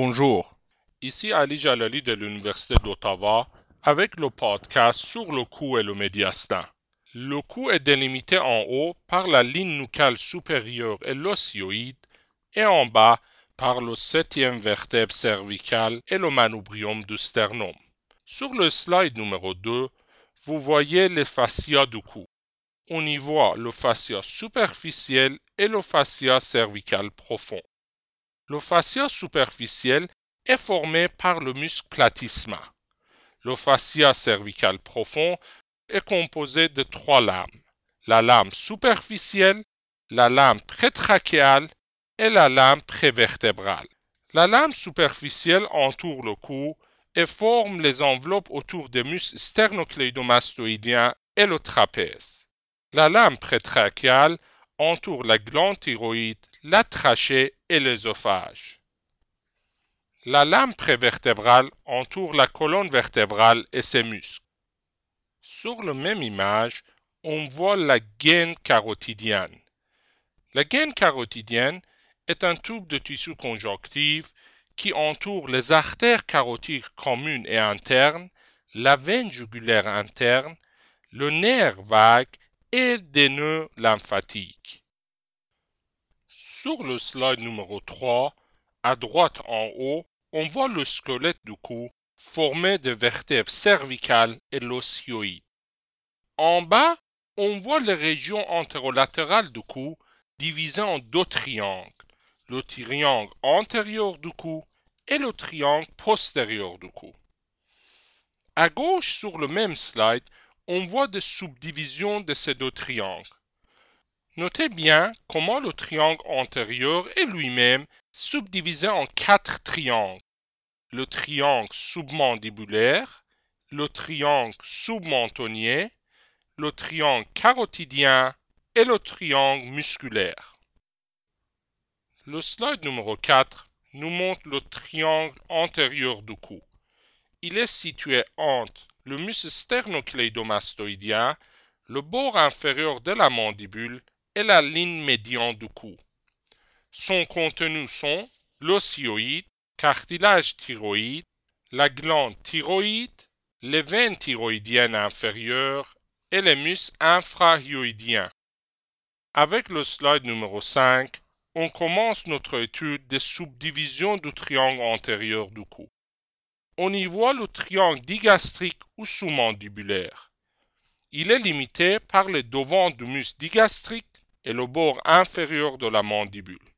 Bonjour, ici Ali Jalali de l'Université d'Ottawa avec le podcast sur le cou et le médiastin. Le cou est délimité en haut par la ligne nucale supérieure et l'osioïde et en bas par le septième vertèbre cervicale et le manubrium du sternum. Sur le slide numéro 2, vous voyez les fascias du cou. On y voit le fascia superficiel et le fascia cervical profond. Le fascia superficiel est formé par le muscle platysma. Le fascia cervical profond est composé de trois lames. La lame superficielle, la lame prétrachéale et la lame prévertébrale. La lame superficielle entoure le cou et forme les enveloppes autour des muscles sternocleidomastoïdiens et le trapèze. La lame prétrachéale entoure la glande thyroïde, la trachée et l'œsophage. La lame prévertébrale entoure la colonne vertébrale et ses muscles. Sur la même image, on voit la gaine carotidienne. La gaine carotidienne est un tube de tissu conjonctif qui entoure les artères carotiques communes et internes, la veine jugulaire interne, le nerf vague et des nœuds lymphatiques. Sur le slide numéro 3, à droite en haut, on voit le squelette du cou formé de vertèbres cervicales et l'osioïde. En bas, on voit les régions antérolatérales du cou divisées en deux triangles, le triangle antérieur du cou et le triangle postérieur du cou. À gauche sur le même slide, on voit des subdivisions de ces deux triangles. Notez bien comment le triangle antérieur est lui-même subdivisé en quatre triangles. Le triangle submandibulaire, le triangle submentonnier, le triangle carotidien et le triangle musculaire. Le slide numéro 4 nous montre le triangle antérieur du cou. Il est situé entre le muscle sternocleidomastoïdien, le bord inférieur de la mandibule et la ligne médiane du cou. Son contenu sont l'osioïde, cartilage thyroïde, la glande thyroïde, les veines thyroïdiennes inférieures et les muscles infrahyoïdiens. Avec le slide numéro 5, on commence notre étude des subdivisions du triangle antérieur du cou on y voit le triangle digastrique ou sous-mandibulaire. Il est limité par le devant du muscle digastrique et le bord inférieur de la mandibule.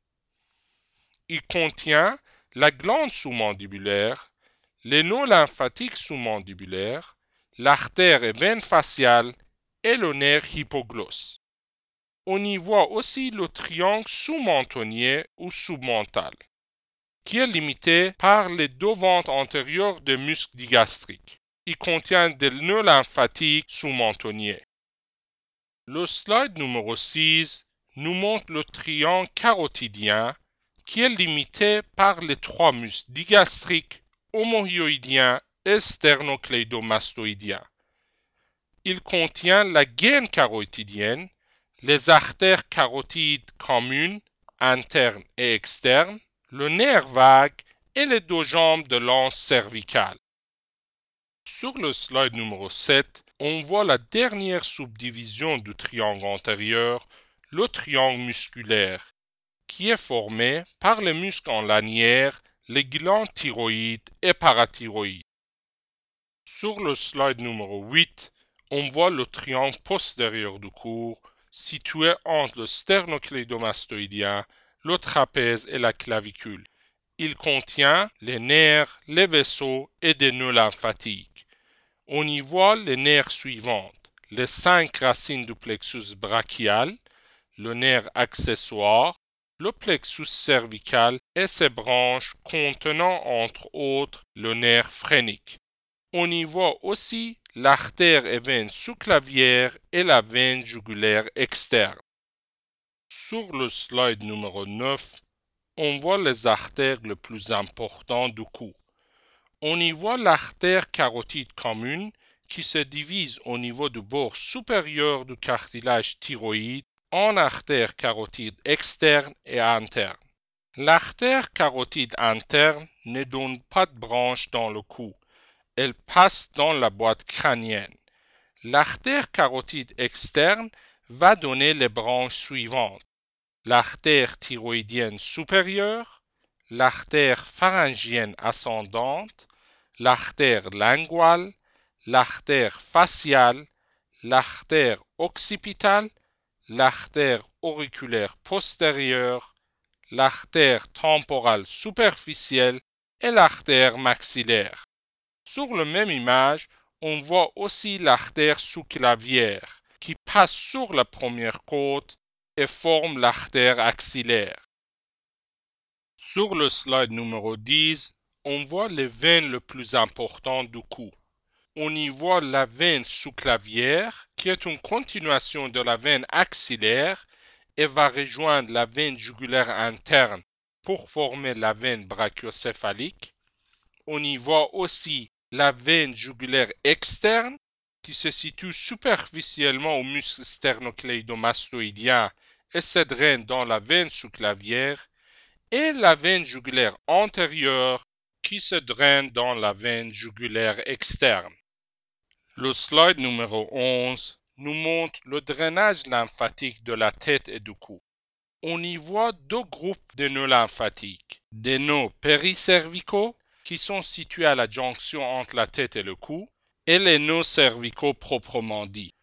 Il contient la glande sous-mandibulaire, les nœuds lymphatiques sous-mandibulaires, l'artère et veine faciale et le nerf hypoglosse. On y voit aussi le triangle sous-mentonnier ou sous-mental qui est limité par les deux ventes antérieures des muscles digastriques. Il contient des nœuds lymphatiques sous-mentonniers. Le slide numéro 6 nous montre le triangle carotidien qui est limité par les trois muscles digastriques, homohyoïdiens et sternocleidomastoïdiens. Il contient la gaine carotidienne, les artères carotides communes, internes et externes, le nerf vague et les deux jambes de l'anse cervicale. Sur le slide numéro 7, on voit la dernière subdivision du triangle antérieur, le triangle musculaire, qui est formé par les muscles en lanière, les glandes thyroïdes et parathyroïdes. Sur le slide numéro 8, on voit le triangle postérieur du cou, situé entre le sternocleidomastoïdien le trapèze et la clavicule. Il contient les nerfs, les vaisseaux et des nœuds lymphatiques. On y voit les nerfs suivants les cinq racines du plexus brachial, le nerf accessoire, le plexus cervical et ses branches contenant entre autres le nerf phrénique. On y voit aussi l'artère et veine sous-clavière et la veine jugulaire externe. Sur le slide numéro 9, on voit les artères les plus importantes du cou. On y voit l'artère carotide commune qui se divise au niveau du bord supérieur du cartilage thyroïde en artère carotide externe et interne. L'artère carotide interne ne donne pas de branche dans le cou. Elle passe dans la boîte crânienne. L'artère carotide externe va donner les branches suivantes. L'artère thyroïdienne supérieure, l'artère pharyngienne ascendante, l'artère linguale, l'artère faciale, l'artère occipitale, l'artère auriculaire postérieure, l'artère temporale superficielle et l'artère maxillaire. Sur la même image, on voit aussi l'artère sous-clavière qui passe sur la première côte et forme l'artère axillaire. Sur le slide numéro 10, on voit les veines les plus importantes du cou. On y voit la veine sous-clavière qui est une continuation de la veine axillaire et va rejoindre la veine jugulaire interne pour former la veine brachiocéphalique. On y voit aussi la veine jugulaire externe qui se situe superficiellement au muscle sternocleidomastoïdien et se draine dans la veine sous-clavière, et la veine jugulaire antérieure qui se draine dans la veine jugulaire externe. Le slide numéro 11 nous montre le drainage lymphatique de la tête et du cou. On y voit deux groupes de nœuds lymphatiques, des nœuds péricervicaux qui sont situés à la jonction entre la tête et le cou, et les nœuds cervicaux proprement dits.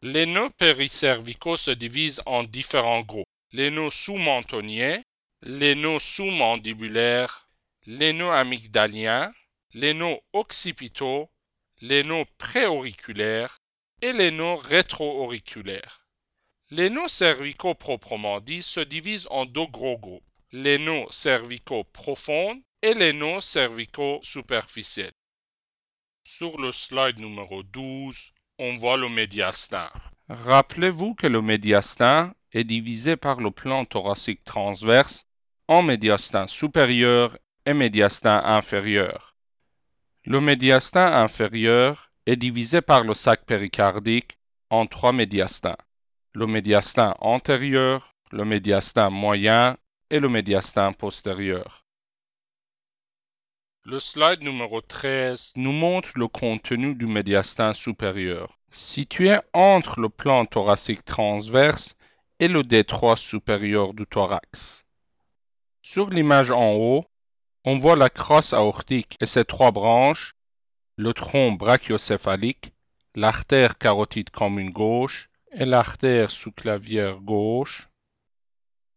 Les nœuds péricervicaux se divisent en différents groupes. Les nœuds sous-mentonniers, les nœuds sous-mandibulaires, les nœuds amygdaliens, les nœuds occipitaux, les nœuds préauriculaires et les nœuds rétro-auriculaires. Les nœuds cervicaux proprement dits se divisent en deux gros groupes, les nœuds cervicaux profonds et les nœuds cervicaux superficiels. Sur le slide numéro 12, on voit le médiastin. Rappelez-vous que le médiastin est divisé par le plan thoracique transverse en médiastin supérieur et médiastin inférieur. Le médiastin inférieur est divisé par le sac péricardique en trois médiastins. Le médiastin antérieur, le médiastin moyen et le médiastin postérieur. Le slide numéro 13 nous montre le contenu du médiastin supérieur, situé entre le plan thoracique transverse et le détroit supérieur du thorax. Sur l'image en haut, on voit la crosse aortique et ses trois branches, le tronc brachiocéphalique, l'artère carotide commune gauche et l'artère sous-clavière gauche.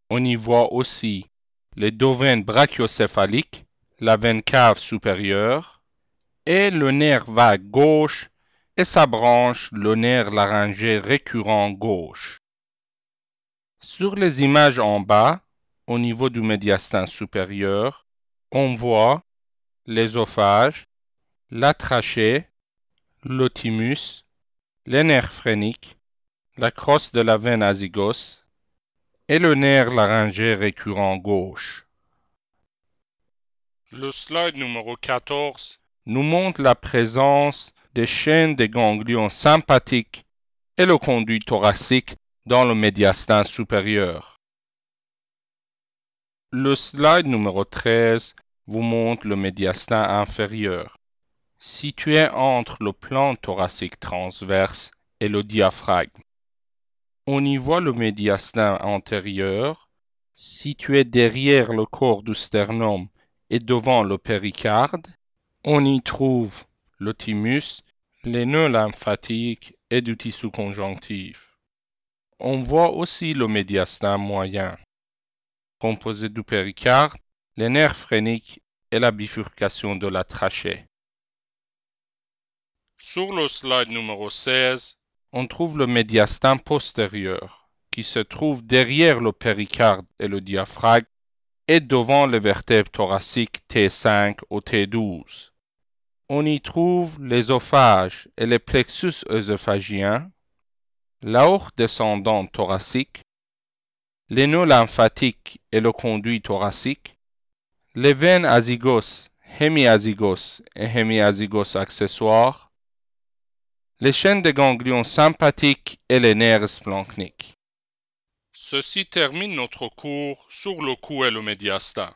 On y voit aussi les deux veines brachiocéphaliques la veine cave supérieure, et le nerf vague gauche et sa branche, le nerf laryngé récurrent gauche. Sur les images en bas, au niveau du médiastin supérieur, on voit l'ésophage, la trachée, l'otimus, les nerfs phréniques, la crosse de la veine azygos et le nerf laryngé récurrent gauche. Le slide numéro 14 nous montre la présence des chaînes de ganglions sympathiques et le conduit thoracique dans le médiastin supérieur. Le slide numéro 13 vous montre le médiastin inférieur, situé entre le plan thoracique transverse et le diaphragme. On y voit le médiastin antérieur, situé derrière le corps du sternum et devant le péricarde, on y trouve le thymus, les nœuds lymphatiques et du tissu conjonctif. On voit aussi le médiastin moyen, composé du péricarde, les nerfs phréniques et la bifurcation de la trachée. Sur le slide numéro 16, on trouve le médiastin postérieur, qui se trouve derrière le péricarde et le diaphragme et devant les vertèbres thoraciques T5 au T12. On y trouve l'œsophage et les plexus œsophagiens, l'aorte descendante thoracique, les nœuds lymphatiques et le conduit thoracique, les veines azygos, hémiazygos et hémiazygos accessoires, les chaînes de ganglions sympathiques et les nerfs splanchniques. Ceci termine notre cours sur le coût et le médiastin.